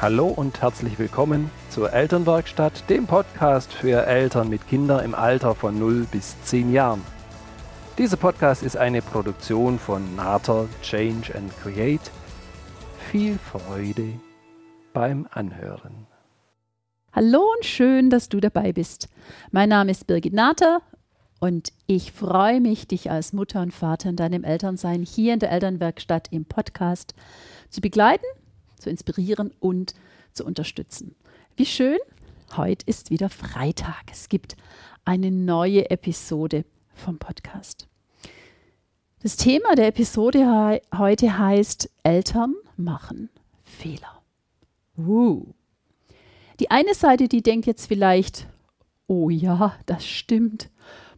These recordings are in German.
Hallo und herzlich willkommen zur Elternwerkstatt, dem Podcast für Eltern mit Kindern im Alter von 0 bis 10 Jahren. Dieser Podcast ist eine Produktion von Nater Change and Create. Viel Freude beim Anhören. Hallo und schön, dass du dabei bist. Mein Name ist Birgit Nater und ich freue mich, dich als Mutter und Vater in deinem Elternsein hier in der Elternwerkstatt im Podcast zu begleiten zu inspirieren und zu unterstützen. Wie schön, heute ist wieder Freitag. Es gibt eine neue Episode vom Podcast. Das Thema der Episode heute heißt Eltern machen Fehler. Uh. Die eine Seite, die denkt jetzt vielleicht, oh ja, das stimmt.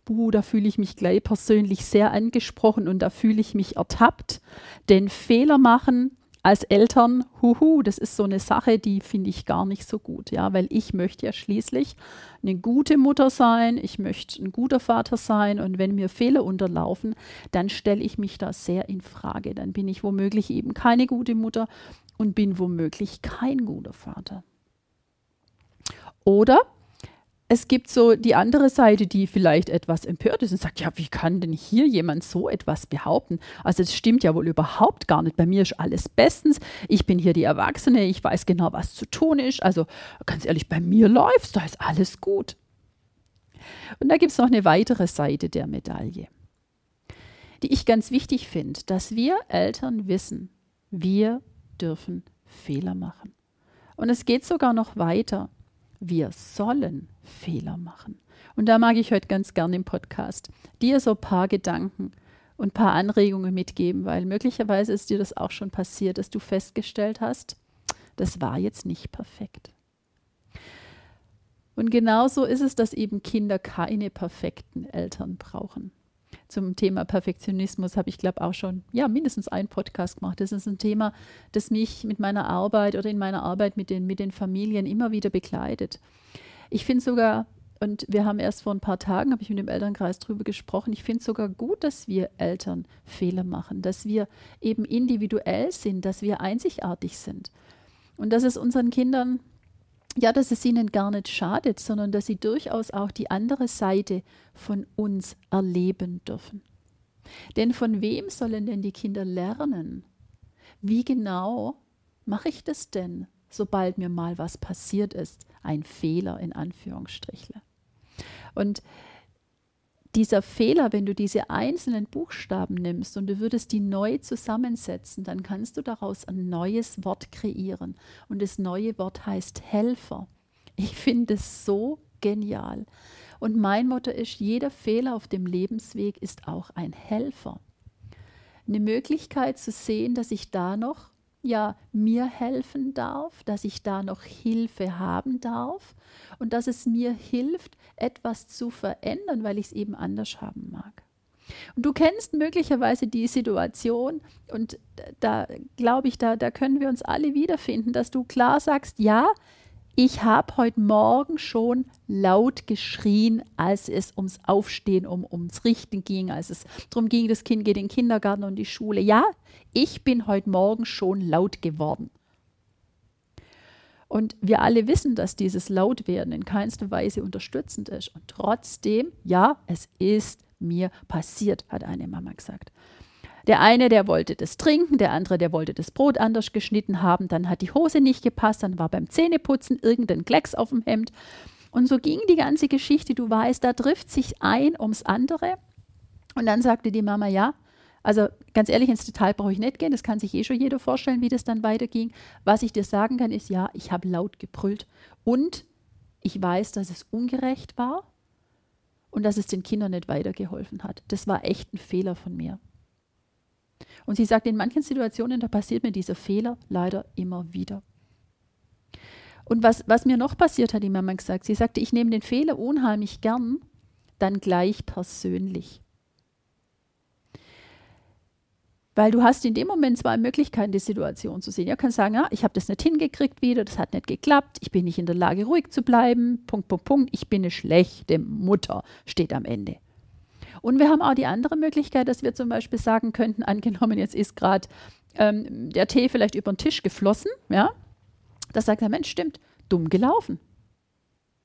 Buh, da fühle ich mich gleich persönlich sehr angesprochen und da fühle ich mich ertappt. Denn Fehler machen als Eltern, huhu, das ist so eine Sache, die finde ich gar nicht so gut, ja, weil ich möchte ja schließlich eine gute Mutter sein, ich möchte ein guter Vater sein und wenn mir Fehler unterlaufen, dann stelle ich mich da sehr in Frage, dann bin ich womöglich eben keine gute Mutter und bin womöglich kein guter Vater. Oder es gibt so die andere Seite, die vielleicht etwas empört ist und sagt, ja, wie kann denn hier jemand so etwas behaupten? Also das stimmt ja wohl überhaupt gar nicht. Bei mir ist alles bestens. Ich bin hier die Erwachsene, ich weiß genau, was zu tun ist. Also ganz ehrlich, bei mir läuft da ist alles gut. Und da gibt es noch eine weitere Seite der Medaille, die ich ganz wichtig finde, dass wir Eltern wissen, wir dürfen Fehler machen. Und es geht sogar noch weiter. Wir sollen Fehler machen. Und da mag ich heute ganz gerne im Podcast dir so ein paar Gedanken und ein paar Anregungen mitgeben, weil möglicherweise ist dir das auch schon passiert, dass du festgestellt hast, das war jetzt nicht perfekt. Und genauso ist es, dass eben Kinder keine perfekten Eltern brauchen zum Thema Perfektionismus habe ich, glaube auch schon, ja, mindestens einen Podcast gemacht. Das ist ein Thema, das mich mit meiner Arbeit oder in meiner Arbeit mit den, mit den Familien immer wieder begleitet. Ich finde sogar, und wir haben erst vor ein paar Tagen, habe ich mit dem Elternkreis darüber gesprochen, ich finde sogar gut, dass wir Eltern Fehler machen, dass wir eben individuell sind, dass wir einzigartig sind. Und dass es unseren Kindern ja, dass es ihnen gar nicht schadet, sondern dass sie durchaus auch die andere Seite von uns erleben dürfen. Denn von wem sollen denn die Kinder lernen? Wie genau mache ich das denn, sobald mir mal was passiert ist? Ein Fehler in Anführungsstrichle. Und dieser Fehler, wenn du diese einzelnen Buchstaben nimmst und du würdest die neu zusammensetzen, dann kannst du daraus ein neues Wort kreieren. Und das neue Wort heißt Helfer. Ich finde es so genial. Und mein Motto ist, jeder Fehler auf dem Lebensweg ist auch ein Helfer. Eine Möglichkeit zu sehen, dass ich da noch ja mir helfen darf, dass ich da noch Hilfe haben darf und dass es mir hilft, etwas zu verändern, weil ich es eben anders haben mag. Und du kennst möglicherweise die Situation und da glaube ich, da, da können wir uns alle wiederfinden, dass du klar sagst, ja, ich habe heute Morgen schon laut geschrien, als es ums Aufstehen, um, ums Richten ging, als es darum ging, das Kind geht in den Kindergarten und die Schule. Ja, ich bin heute Morgen schon laut geworden. Und wir alle wissen, dass dieses Lautwerden in keinster Weise unterstützend ist. Und trotzdem, ja, es ist mir passiert, hat eine Mama gesagt. Der eine, der wollte das trinken, der andere, der wollte das Brot anders geschnitten haben, dann hat die Hose nicht gepasst, dann war beim Zähneputzen irgendein Klecks auf dem Hemd. Und so ging die ganze Geschichte, du weißt, da trifft sich ein ums andere. Und dann sagte die Mama, ja, also ganz ehrlich, ins Detail brauche ich nicht gehen, das kann sich eh schon jeder vorstellen, wie das dann weiterging. Was ich dir sagen kann, ist, ja, ich habe laut gebrüllt und ich weiß, dass es ungerecht war und dass es den Kindern nicht weitergeholfen hat. Das war echt ein Fehler von mir. Und sie sagt, in manchen Situationen, da passiert mir dieser Fehler leider immer wieder. Und was, was mir noch passiert hat, die Mama gesagt, sie sagte, ich nehme den Fehler unheimlich gern, dann gleich persönlich. Weil du hast in dem Moment zwei Möglichkeiten, die Situation zu sehen. Ihr könnt sagen, ja, ich habe das nicht hingekriegt wieder, das hat nicht geklappt, ich bin nicht in der Lage, ruhig zu bleiben, Punkt, Punkt, Punkt, ich bin eine schlechte Mutter, steht am Ende. Und wir haben auch die andere Möglichkeit, dass wir zum Beispiel sagen könnten, angenommen, jetzt ist gerade ähm, der Tee vielleicht über den Tisch geflossen, ja, Da sagt der Mensch, stimmt, dumm gelaufen.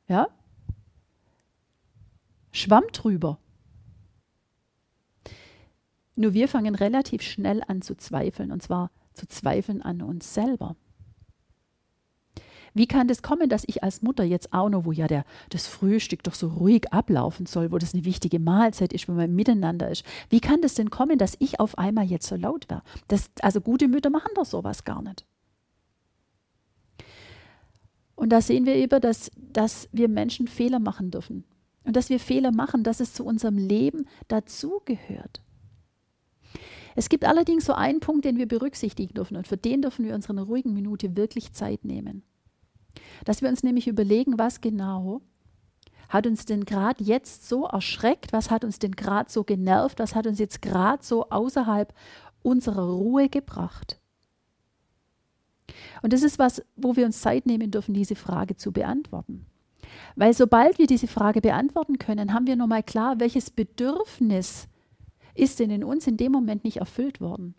Ja? Schwamm drüber. Nur wir fangen relativ schnell an zu zweifeln, und zwar zu zweifeln an uns selber. Wie kann das kommen, dass ich als Mutter jetzt auch noch, wo ja der, das Frühstück doch so ruhig ablaufen soll, wo das eine wichtige Mahlzeit ist, wo man miteinander ist, wie kann das denn kommen, dass ich auf einmal jetzt so laut wäre? also gute Mütter machen doch sowas gar nicht. Und da sehen wir eben, dass, dass wir Menschen Fehler machen dürfen. Und dass wir Fehler machen, dass es zu unserem Leben dazugehört. Es gibt allerdings so einen Punkt, den wir berücksichtigen dürfen und für den dürfen wir uns in einer ruhigen Minute wirklich Zeit nehmen. Dass wir uns nämlich überlegen, was genau hat uns denn gerade jetzt so erschreckt, was hat uns denn gerade so genervt, was hat uns jetzt gerade so außerhalb unserer Ruhe gebracht. Und das ist was, wo wir uns Zeit nehmen dürfen, diese Frage zu beantworten. Weil sobald wir diese Frage beantworten können, haben wir nochmal klar, welches Bedürfnis ist denn in uns in dem Moment nicht erfüllt worden.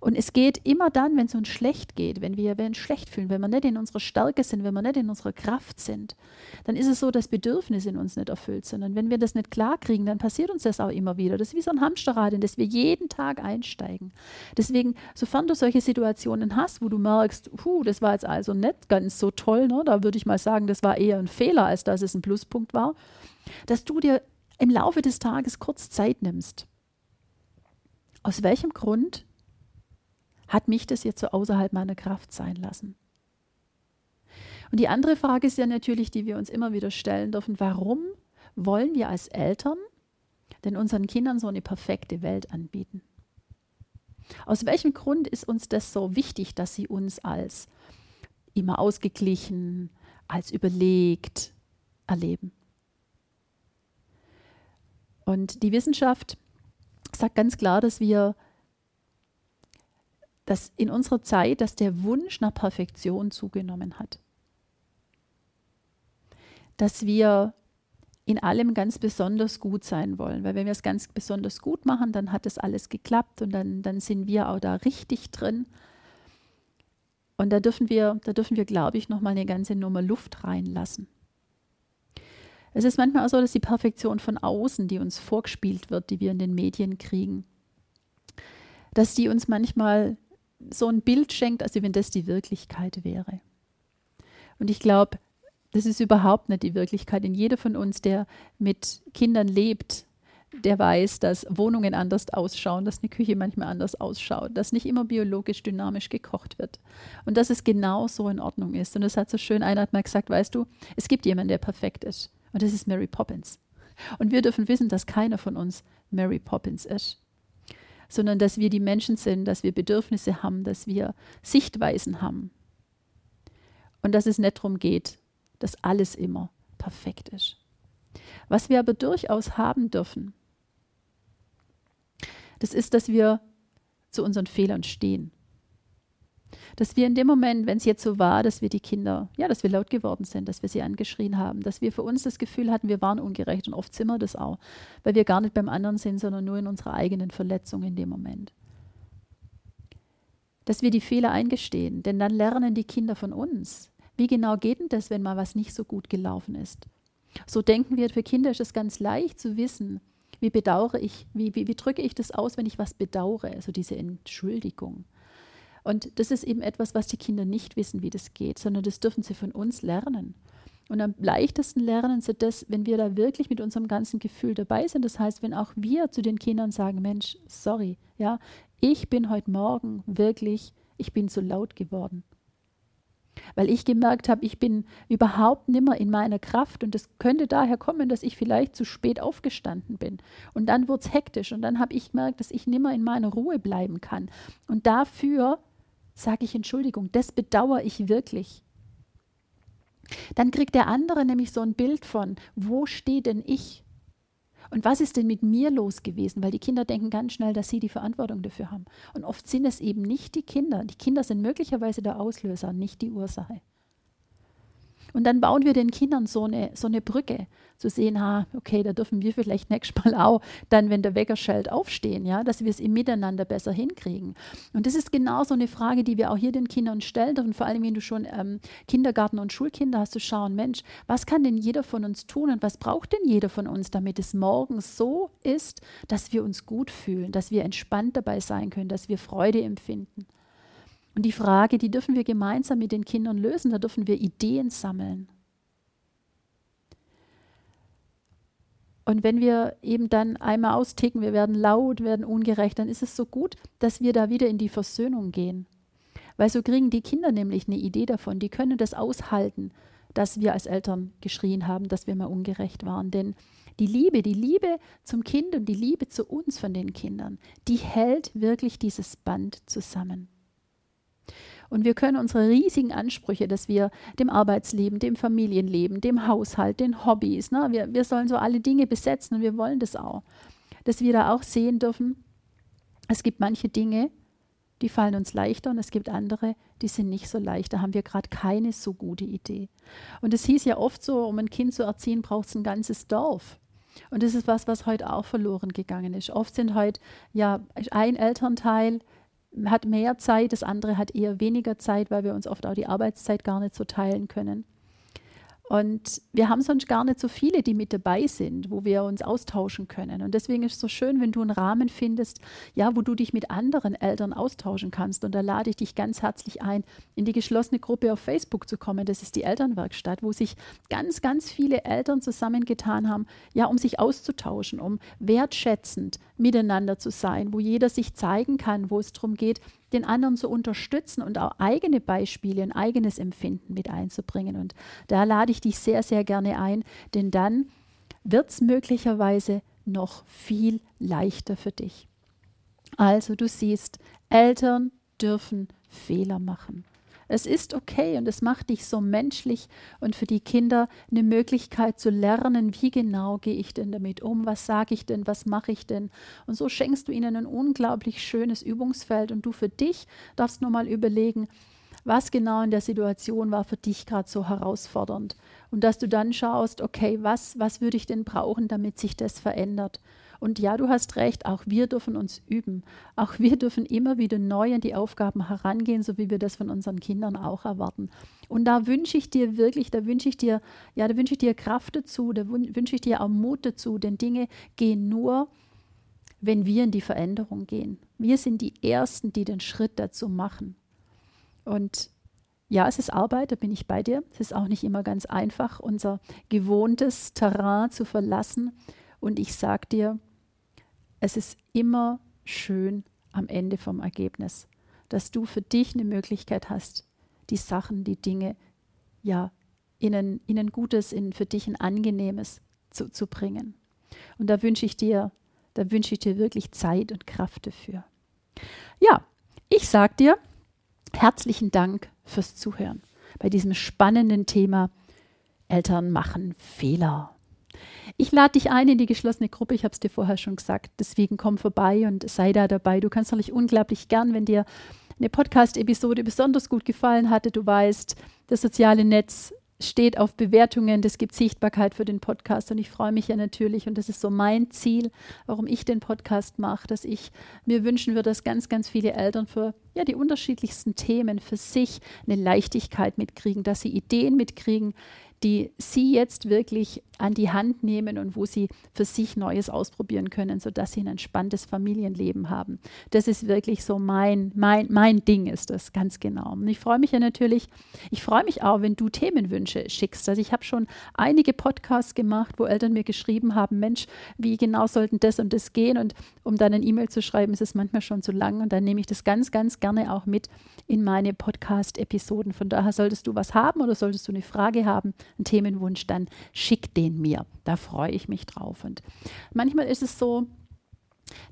Und es geht immer dann, wenn es uns schlecht geht, wenn wir uns schlecht fühlen, wenn wir nicht in unserer Stärke sind, wenn wir nicht in unserer Kraft sind, dann ist es so, dass Bedürfnisse in uns nicht erfüllt sind. Und wenn wir das nicht klar kriegen, dann passiert uns das auch immer wieder. Das ist wie so ein Hamsterrad, in das wir jeden Tag einsteigen. Deswegen, sofern du solche Situationen hast, wo du merkst, puh, das war jetzt also nicht ganz so toll, ne, da würde ich mal sagen, das war eher ein Fehler, als dass es ein Pluspunkt war, dass du dir im Laufe des Tages kurz Zeit nimmst. Aus welchem Grund hat mich das jetzt so außerhalb meiner Kraft sein lassen? Und die andere Frage ist ja natürlich, die wir uns immer wieder stellen dürfen, warum wollen wir als Eltern denn unseren Kindern so eine perfekte Welt anbieten? Aus welchem Grund ist uns das so wichtig, dass sie uns als immer ausgeglichen, als überlegt erleben? Und die Wissenschaft sagt ganz klar, dass wir dass in unserer Zeit, dass der Wunsch nach Perfektion zugenommen hat. Dass wir in allem ganz besonders gut sein wollen. Weil wenn wir es ganz besonders gut machen, dann hat das alles geklappt und dann, dann sind wir auch da richtig drin. Und da dürfen wir, da dürfen wir, glaube ich, nochmal eine ganze Nummer Luft reinlassen. Es ist manchmal auch so, dass die Perfektion von außen, die uns vorgespielt wird, die wir in den Medien kriegen, dass die uns manchmal so ein Bild schenkt, als wenn das die Wirklichkeit wäre. Und ich glaube, das ist überhaupt nicht die Wirklichkeit. Denn jeder von uns, der mit Kindern lebt, der weiß, dass Wohnungen anders ausschauen, dass eine Küche manchmal anders ausschaut, dass nicht immer biologisch dynamisch gekocht wird und dass es genau so in Ordnung ist. Und das hat so schön, einer hat mal gesagt, weißt du, es gibt jemanden, der perfekt ist. Und das ist Mary Poppins. Und wir dürfen wissen, dass keiner von uns Mary Poppins ist, sondern dass wir die Menschen sind, dass wir Bedürfnisse haben, dass wir Sichtweisen haben. Und dass es nicht darum geht, dass alles immer perfekt ist. Was wir aber durchaus haben dürfen, das ist, dass wir zu unseren Fehlern stehen dass wir in dem Moment, wenn es jetzt so war, dass wir die Kinder, ja, dass wir laut geworden sind, dass wir sie angeschrien haben, dass wir für uns das Gefühl hatten, wir waren ungerecht und oft sind wir das auch, weil wir gar nicht beim anderen sind, sondern nur in unserer eigenen Verletzung in dem Moment. Dass wir die Fehler eingestehen, denn dann lernen die Kinder von uns. Wie genau geht denn das, wenn mal was nicht so gut gelaufen ist? So denken wir, für Kinder ist es ganz leicht zu wissen, wie bedauere ich, wie, wie, wie drücke ich das aus, wenn ich was bedauere, also diese Entschuldigung. Und das ist eben etwas, was die Kinder nicht wissen, wie das geht, sondern das dürfen sie von uns lernen. Und am leichtesten lernen sie das, wenn wir da wirklich mit unserem ganzen Gefühl dabei sind. Das heißt, wenn auch wir zu den Kindern sagen, Mensch, sorry, ja, ich bin heute Morgen wirklich, ich bin zu laut geworden. Weil ich gemerkt habe, ich bin überhaupt nimmer in meiner Kraft und es könnte daher kommen, dass ich vielleicht zu spät aufgestanden bin. Und dann wurde es hektisch und dann habe ich gemerkt, dass ich nimmer in meiner Ruhe bleiben kann. Und dafür sage ich Entschuldigung, das bedauere ich wirklich. Dann kriegt der andere nämlich so ein Bild von, wo stehe denn ich? Und was ist denn mit mir los gewesen? Weil die Kinder denken ganz schnell, dass sie die Verantwortung dafür haben. Und oft sind es eben nicht die Kinder. Die Kinder sind möglicherweise der Auslöser, nicht die Ursache. Und dann bauen wir den Kindern so eine, so eine Brücke, zu sehen, ha, okay, da dürfen wir vielleicht nächstes Mal auch dann, wenn der Wecker schellt, aufstehen, ja, dass wir es im Miteinander besser hinkriegen. Und das ist genau so eine Frage, die wir auch hier den Kindern stellen dürfen, vor allem wenn du schon ähm, Kindergarten und Schulkinder hast, zu schauen, Mensch, was kann denn jeder von uns tun und was braucht denn jeder von uns, damit es morgens so ist, dass wir uns gut fühlen, dass wir entspannt dabei sein können, dass wir Freude empfinden. Und die Frage, die dürfen wir gemeinsam mit den Kindern lösen, da dürfen wir Ideen sammeln. Und wenn wir eben dann einmal austicken, wir werden laut, werden ungerecht, dann ist es so gut, dass wir da wieder in die Versöhnung gehen. Weil so kriegen die Kinder nämlich eine Idee davon, die können das aushalten, dass wir als Eltern geschrien haben, dass wir mal ungerecht waren. Denn die Liebe, die Liebe zum Kind und die Liebe zu uns von den Kindern, die hält wirklich dieses Band zusammen. Und wir können unsere riesigen Ansprüche, dass wir dem Arbeitsleben, dem Familienleben, dem Haushalt, den Hobbys, ne, wir, wir sollen so alle Dinge besetzen und wir wollen das auch, dass wir da auch sehen dürfen, es gibt manche Dinge, die fallen uns leichter und es gibt andere, die sind nicht so leicht. Da haben wir gerade keine so gute Idee. Und es hieß ja oft so, um ein Kind zu erziehen, braucht es ein ganzes Dorf. Und das ist was, was heute auch verloren gegangen ist. Oft sind heute ja ein Elternteil hat mehr Zeit, das andere hat eher weniger Zeit, weil wir uns oft auch die Arbeitszeit gar nicht so teilen können. Und wir haben sonst gar nicht so viele, die mit dabei sind, wo wir uns austauschen können. Und deswegen ist es so schön, wenn du einen Rahmen findest, ja, wo du dich mit anderen Eltern austauschen kannst. Und da lade ich dich ganz herzlich ein, in die geschlossene Gruppe auf Facebook zu kommen. Das ist die Elternwerkstatt, wo sich ganz, ganz viele Eltern zusammengetan haben, ja, um sich auszutauschen, um wertschätzend miteinander zu sein, wo jeder sich zeigen kann, wo es darum geht, den anderen zu unterstützen und auch eigene Beispiele, ein eigenes Empfinden mit einzubringen. Und da lade ich dich sehr, sehr gerne ein, denn dann wird es möglicherweise noch viel leichter für dich. Also du siehst, Eltern dürfen Fehler machen. Es ist okay und es macht dich so menschlich und für die Kinder eine Möglichkeit zu lernen, wie genau gehe ich denn damit um, was sage ich denn, was mache ich denn. Und so schenkst du ihnen ein unglaublich schönes Übungsfeld und du für dich darfst nur mal überlegen, was genau in der Situation war für dich gerade so herausfordernd. Und dass du dann schaust, okay, was, was würde ich denn brauchen, damit sich das verändert. Und ja, du hast recht, auch wir dürfen uns üben. Auch wir dürfen immer wieder neu an die Aufgaben herangehen, so wie wir das von unseren Kindern auch erwarten. Und da wünsche ich dir wirklich, da wünsche ich dir, ja, da wünsche ich dir Kraft dazu, da wünsche ich dir auch Mut dazu, denn Dinge gehen nur, wenn wir in die Veränderung gehen. Wir sind die Ersten, die den Schritt dazu machen. Und ja, es ist Arbeit, da bin ich bei dir. Es ist auch nicht immer ganz einfach, unser gewohntes Terrain zu verlassen. Und ich sage dir, es ist immer schön am Ende vom Ergebnis, dass du für dich eine Möglichkeit hast, die Sachen, die Dinge, ja, in ein, in ein gutes, in für dich ein angenehmes zu, zu bringen. Und da wünsche ich dir, da wünsche ich dir wirklich Zeit und Kraft dafür. Ja, ich sage dir herzlichen Dank fürs Zuhören bei diesem spannenden Thema Eltern machen Fehler. Ich lade dich ein in die geschlossene Gruppe, ich habe es dir vorher schon gesagt. Deswegen komm vorbei und sei da dabei. Du kannst natürlich unglaublich gern, wenn dir eine Podcast-Episode besonders gut gefallen hatte, du weißt, das soziale Netz steht auf Bewertungen, das gibt Sichtbarkeit für den Podcast und ich freue mich ja natürlich und das ist so mein Ziel, warum ich den Podcast mache, dass ich mir wünschen würde, dass ganz, ganz viele Eltern für ja, die unterschiedlichsten Themen für sich eine Leichtigkeit mitkriegen, dass sie Ideen mitkriegen, die sie jetzt wirklich an die Hand nehmen und wo sie für sich Neues ausprobieren können, sodass sie ein entspanntes Familienleben haben. Das ist wirklich so mein, mein, mein Ding ist das, ganz genau. Und ich freue mich ja natürlich, ich freue mich auch, wenn du Themenwünsche schickst. Also ich habe schon einige Podcasts gemacht, wo Eltern mir geschrieben haben, Mensch, wie genau sollten das und das gehen? Und um dann ein E-Mail zu schreiben, ist es manchmal schon zu lang. Und dann nehme ich das ganz, ganz gerne auch mit in meine Podcast-Episoden. Von daher solltest du was haben oder solltest du eine Frage haben, einen Themenwunsch, dann schick den mir. Da freue ich mich drauf. Und manchmal ist es so,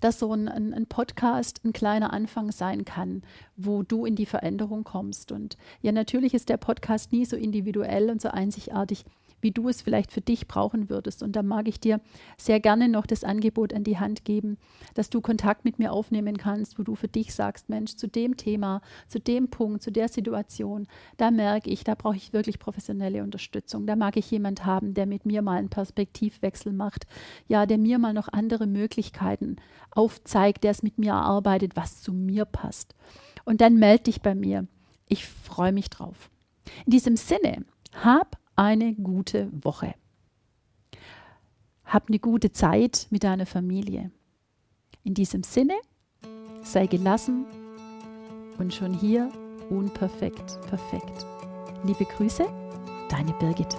dass so ein, ein, Podcast ein kleiner Anfang sein kann, wo du in die Veränderung kommst. Und ja, natürlich ist der Podcast nie so individuell und so einzigartig wie du es vielleicht für dich brauchen würdest. Und da mag ich dir sehr gerne noch das Angebot an die Hand geben, dass du Kontakt mit mir aufnehmen kannst, wo du für dich sagst, Mensch, zu dem Thema, zu dem Punkt, zu der Situation, da merke ich, da brauche ich wirklich professionelle Unterstützung. Da mag ich jemand haben, der mit mir mal einen Perspektivwechsel macht, ja, der mir mal noch andere Möglichkeiten aufzeigt, der es mit mir erarbeitet, was zu mir passt. Und dann melde dich bei mir. Ich freue mich drauf. In diesem Sinne, hab eine gute Woche. Hab eine gute Zeit mit deiner Familie. In diesem Sinne, sei gelassen und schon hier unperfekt perfekt. Liebe Grüße, deine Birgit.